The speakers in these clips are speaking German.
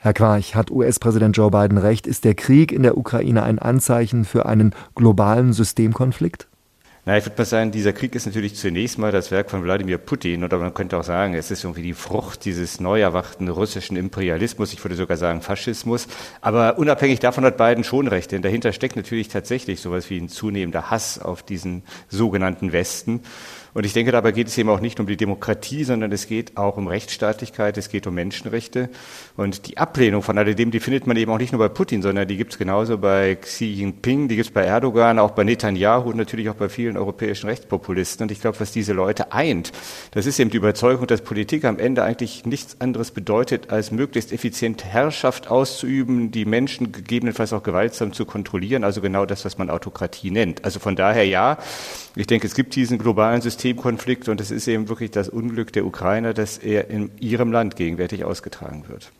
Herr Quarch, hat US-Präsident Joe Biden recht? Ist der Krieg in der Ukraine ein Anzeichen für einen globalen Systemkonflikt? Na, ich würde mal sagen, dieser Krieg ist natürlich zunächst mal das Werk von Wladimir Putin oder man könnte auch sagen, es ist irgendwie die Frucht dieses neu erwachten russischen Imperialismus, ich würde sogar sagen Faschismus. Aber unabhängig davon hat Biden schon recht, denn dahinter steckt natürlich tatsächlich sowas wie ein zunehmender Hass auf diesen sogenannten Westen. Und ich denke, dabei geht es eben auch nicht um die Demokratie, sondern es geht auch um Rechtsstaatlichkeit, es geht um Menschenrechte. Und die Ablehnung von alledem, die findet man eben auch nicht nur bei Putin, sondern die gibt es genauso bei Xi Jinping, die gibt es bei Erdogan, auch bei Netanyahu und natürlich auch bei vielen europäischen Rechtspopulisten. Und ich glaube, was diese Leute eint, das ist eben die Überzeugung, dass Politik am Ende eigentlich nichts anderes bedeutet, als möglichst effizient Herrschaft auszuüben, die Menschen gegebenenfalls auch gewaltsam zu kontrollieren, also genau das, was man Autokratie nennt. Also von daher ja, ich denke, es gibt diesen globalen System, Systemkonflikt und es ist eben wirklich das Unglück der Ukrainer, dass er in ihrem Land gegenwärtig ausgetragen wird.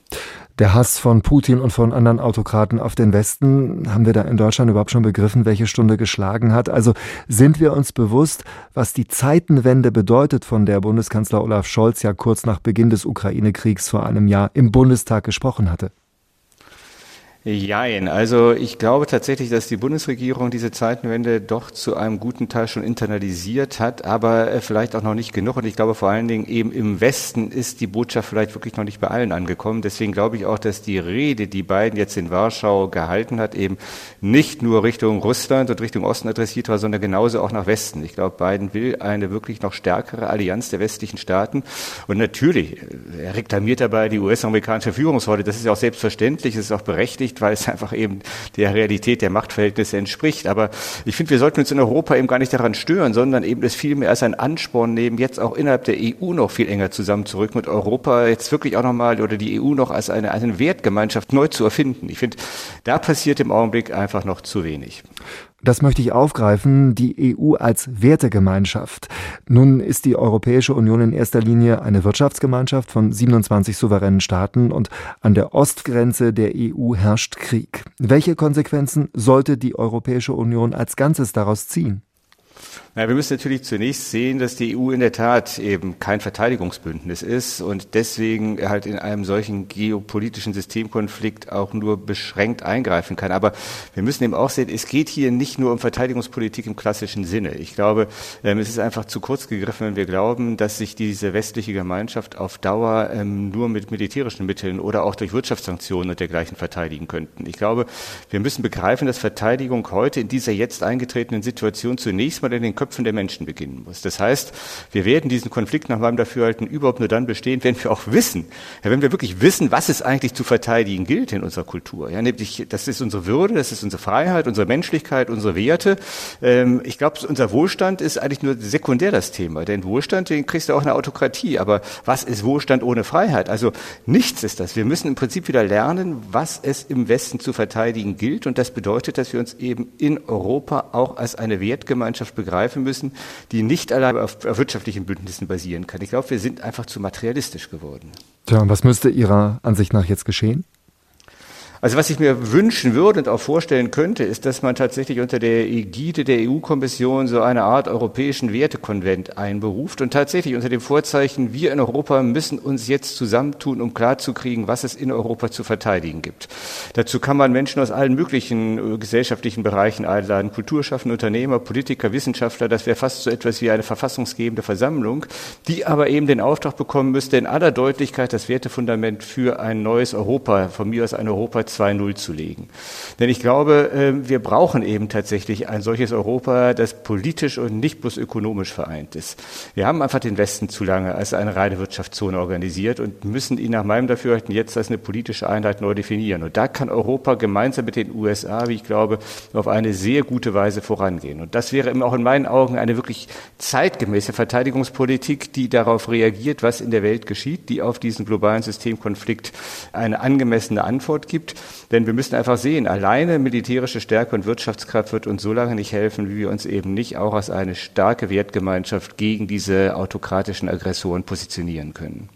Der Hass von Putin und von anderen Autokraten auf den Westen, haben wir da in Deutschland überhaupt schon begriffen, welche Stunde geschlagen hat? Also sind wir uns bewusst, was die Zeitenwende bedeutet, von der Bundeskanzler Olaf Scholz ja kurz nach Beginn des Ukraine-Kriegs vor einem Jahr im Bundestag gesprochen hatte? Jein. Also ich glaube tatsächlich, dass die Bundesregierung diese Zeitenwende doch zu einem guten Teil schon internalisiert hat, aber äh, vielleicht auch noch nicht genug. Und ich glaube vor allen Dingen eben im Westen ist die Botschaft vielleicht wirklich noch nicht bei allen angekommen. Deswegen glaube ich auch, dass die Rede, die Biden jetzt in Warschau gehalten hat, eben nicht nur Richtung Russland und Richtung Osten adressiert war, sondern genauso auch nach Westen. Ich glaube, Biden will eine wirklich noch stärkere Allianz der westlichen Staaten. Und natürlich, äh, er reklamiert dabei die US-amerikanische Führungsrolle. Das ist ja auch selbstverständlich, es ist auch berechtigt nicht, weil es einfach eben der Realität der Machtverhältnisse entspricht. Aber ich finde, wir sollten uns in Europa eben gar nicht daran stören, sondern eben es vielmehr als ein Ansporn nehmen, jetzt auch innerhalb der EU noch viel enger zusammenzurücken mit Europa jetzt wirklich auch nochmal oder die EU noch als eine, eine Wertgemeinschaft neu zu erfinden. Ich finde, da passiert im Augenblick einfach noch zu wenig. Das möchte ich aufgreifen, die EU als Wertegemeinschaft. Nun ist die Europäische Union in erster Linie eine Wirtschaftsgemeinschaft von 27 souveränen Staaten und an der Ostgrenze der EU herrscht Krieg. Welche Konsequenzen sollte die Europäische Union als Ganzes daraus ziehen? Na, wir müssen natürlich zunächst sehen, dass die EU in der Tat eben kein Verteidigungsbündnis ist und deswegen halt in einem solchen geopolitischen Systemkonflikt auch nur beschränkt eingreifen kann. Aber wir müssen eben auch sehen, es geht hier nicht nur um Verteidigungspolitik im klassischen Sinne. Ich glaube, ähm, es ist einfach zu kurz gegriffen, wenn wir glauben, dass sich diese westliche Gemeinschaft auf Dauer ähm, nur mit militärischen Mitteln oder auch durch Wirtschaftssanktionen und dergleichen verteidigen könnten. Ich glaube, wir müssen begreifen, dass Verteidigung heute in dieser jetzt eingetretenen Situation zunächst mal in den Köpfen Köpfen der Menschen beginnen muss. Das heißt, wir werden diesen Konflikt nach meinem Dafürhalten überhaupt nur dann bestehen, wenn wir auch wissen, ja, wenn wir wirklich wissen, was es eigentlich zu verteidigen gilt in unserer Kultur. Ja, nämlich, das ist unsere Würde, das ist unsere Freiheit, unsere Menschlichkeit, unsere Werte. Ähm, ich glaube, unser Wohlstand ist eigentlich nur sekundär das Thema. Denn Wohlstand, den kriegst du auch eine Autokratie. Aber was ist Wohlstand ohne Freiheit? Also nichts ist das. Wir müssen im Prinzip wieder lernen, was es im Westen zu verteidigen gilt. Und das bedeutet, dass wir uns eben in Europa auch als eine Wertgemeinschaft begreifen treffen müssen, die nicht allein auf, auf wirtschaftlichen Bündnissen basieren kann. Ich glaube, wir sind einfach zu materialistisch geworden. Tja, und was müsste Ihrer Ansicht nach jetzt geschehen? Also was ich mir wünschen würde und auch vorstellen könnte, ist, dass man tatsächlich unter der Ägide der EU-Kommission so eine Art europäischen Wertekonvent einberuft und tatsächlich unter dem Vorzeichen, wir in Europa müssen uns jetzt zusammentun, um klarzukriegen, was es in Europa zu verteidigen gibt. Dazu kann man Menschen aus allen möglichen äh, gesellschaftlichen Bereichen einladen, Kulturschaffende, Unternehmer, Politiker, Wissenschaftler, das wäre fast so etwas wie eine verfassungsgebende Versammlung, die aber eben den Auftrag bekommen müsste, in aller Deutlichkeit das Wertefundament für ein neues Europa, von mir aus ein Europa 2.0 zu legen. Denn ich glaube, ähm, wir brauchen eben tatsächlich ein solches Europa, das politisch und nicht bloß ökonomisch vereint ist. Wir haben einfach den Westen zu lange als eine reine Wirtschaftszone organisiert und müssen ihn nach meinem Dafürhalten jetzt als eine politische Einheit neu definieren. Und da kann Europa gemeinsam mit den USA, wie ich glaube, auf eine sehr gute Weise vorangehen. Und das wäre auch in meinen Augen eine wirklich zeitgemäße Verteidigungspolitik, die darauf reagiert, was in der Welt geschieht, die auf diesen globalen Systemkonflikt eine angemessene Antwort gibt denn wir müssen einfach sehen, alleine militärische Stärke und Wirtschaftskraft wird uns so lange nicht helfen, wie wir uns eben nicht auch als eine starke Wertgemeinschaft gegen diese autokratischen Aggressoren positionieren können.